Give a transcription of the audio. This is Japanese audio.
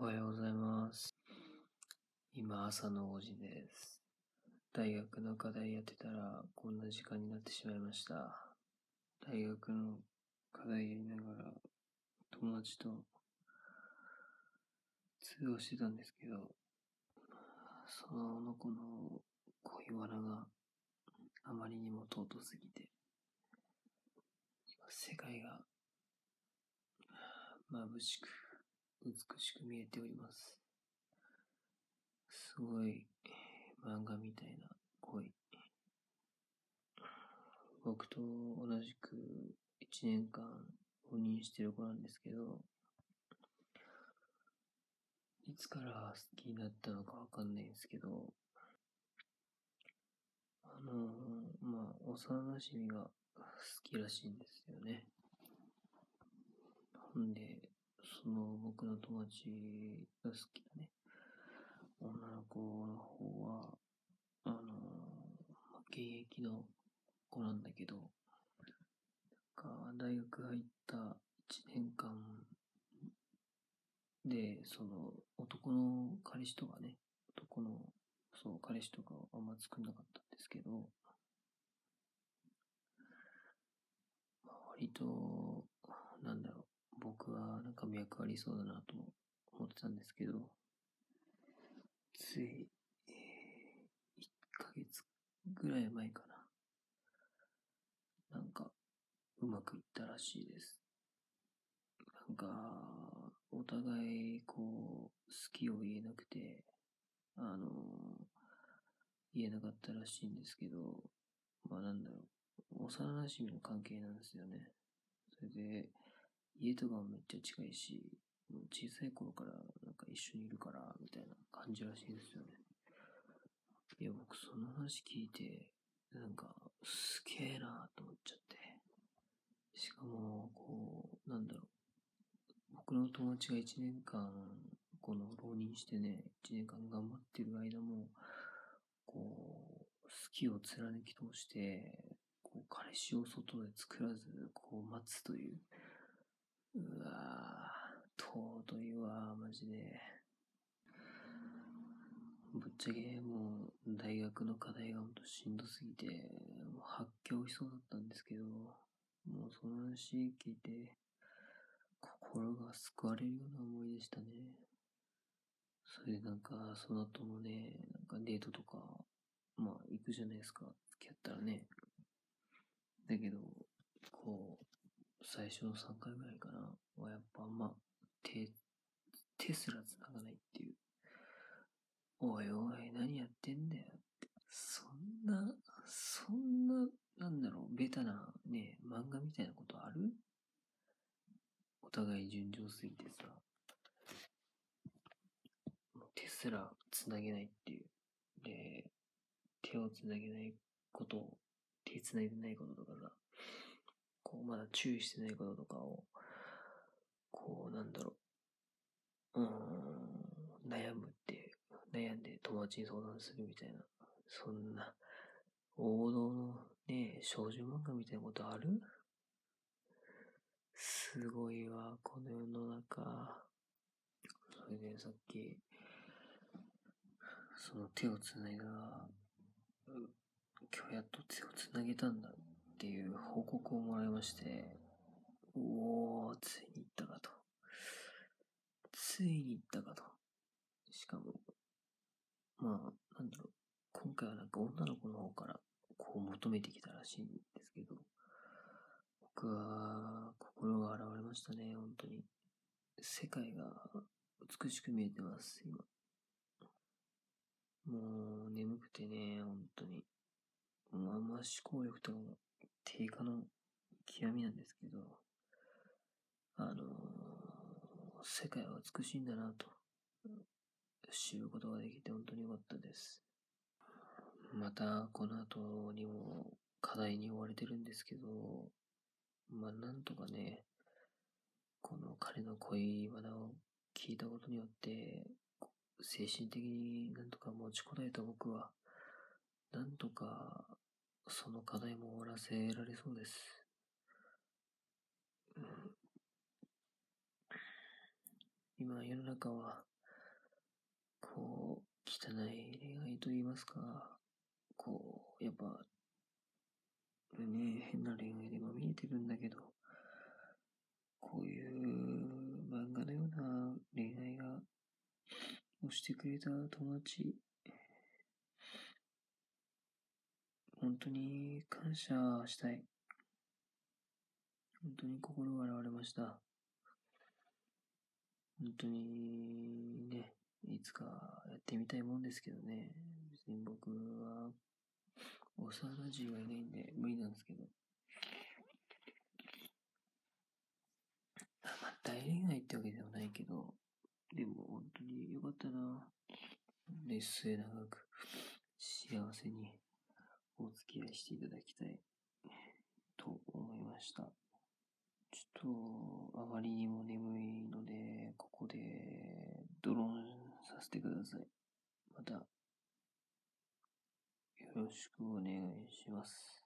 おはようございます。今朝の5時です。大学の課題やってたらこんな時間になってしまいました。大学の課題やりながら友達と通話してたんですけど、その子の恋バナがあまりにも尊すぎて、今世界が眩しく美しく見えております。すごい漫画みたいな恋。僕と同じく1年間赴任してる子なんですけど、いつから好きになったのかわかんないんですけど、あのまあ、幼馴染が好きらしいんですよね。ほんで、その僕の友達が好きなね、女の子の方は、あの現役の子なんだけど、なんか大学入った1年間で、その男の彼氏とかね、男の、そう、彼氏とかあんま作んなかったんですけど、割と、なんだろう、僕はなんか脈ありそうだなと思ってたんですけど、つい、えー、1ヶ月ぐらい前かな。なんか、うまくいったらしいです。なんか、お互い、こう、好きを言えなくて、あの、言えなかったらしいんですけど、まあなんだろう、幼馴染の関係なんですよね。それで、家とかもめっちゃ近いし、もう小さい頃からなんか一緒にいるから、みたいな感じらしいですよね。いや、僕その話聞いて、なんか、すげえなと思っちゃって。しかも、こう、なんだろう。僕の友達が1年間、この浪人してね、1年間頑張ってる間も、こう、好きを貫き通して、こう、彼氏を外で作らず、こう、待つという。うわぁ、尊いわマジで。ぶっちゃけもう大学の課題がほんとしんどすぎて、もう発狂しそうだったんですけど、もうその話聞いて、心が救われるような思いでしたね。それでなんか、その後もね、なんかデートとか、まあ行くじゃないですか、付き合ったらね。だけど、最初の3回ぐらいかな、はやっぱあんま手、手すら繋がないっていう。おいおい、何やってんだよって。そんな、そんな、なんだろう、ベタなね、漫画みたいなことある？お互い順調すぎてさ、手すら繋げないっていう。で、手を繋げないことを、手繋いでないこととかさ、こう、まだ注意してないこととかを、こう、なんだろう、うん、悩むって、悩んで友達に相談するみたいな、そんな、王道のね、少女漫画みたいなことある？すごいわ、この世の中。それでさっき、その手をつないだ、今日やっと手をつなげたんだ。っていう報告をもらいまして、おー、ついに行ったかと。ついに行ったかと。しかも、まあ、なんだろう、今回はなんか女の子の方からこう求めてきたらしいんですけど、僕は心が洗われましたね、本当に。世界が美しく見えてます、今。もう眠くてね、本当に。もうあんま思考力とかも低下の極みなんですけど、あの世界は美しいんだなと知ることができて本当に良かったです。またこの後にも課題に追われてるんですけど、まあなんとかね、この彼の恋バナを聞いたことによって、精神的になんとか持ちこたえた僕は、なんとかその課題も終わらせられそうです。うん今世の中は、こう、汚い恋愛と言いますか、こう、やっぱ、ね、変な恋愛でまみえてるんだけど、こういう漫画のような恋愛が、をしてくれた友達、本当に感謝したい。本当に心が洗われました。本当にね、いつかやってみたいもんですけどね。別に僕は、幼馴染がいないんで無理なんですけど。まあ、大恋愛ってわけではないけど、でも本当によかったな。ね、末永く幸せにお付き合いしていただきたいと思いました。ちょっとあまりにも眠いので、ここでドローンさせてください。またよろしくお願いします。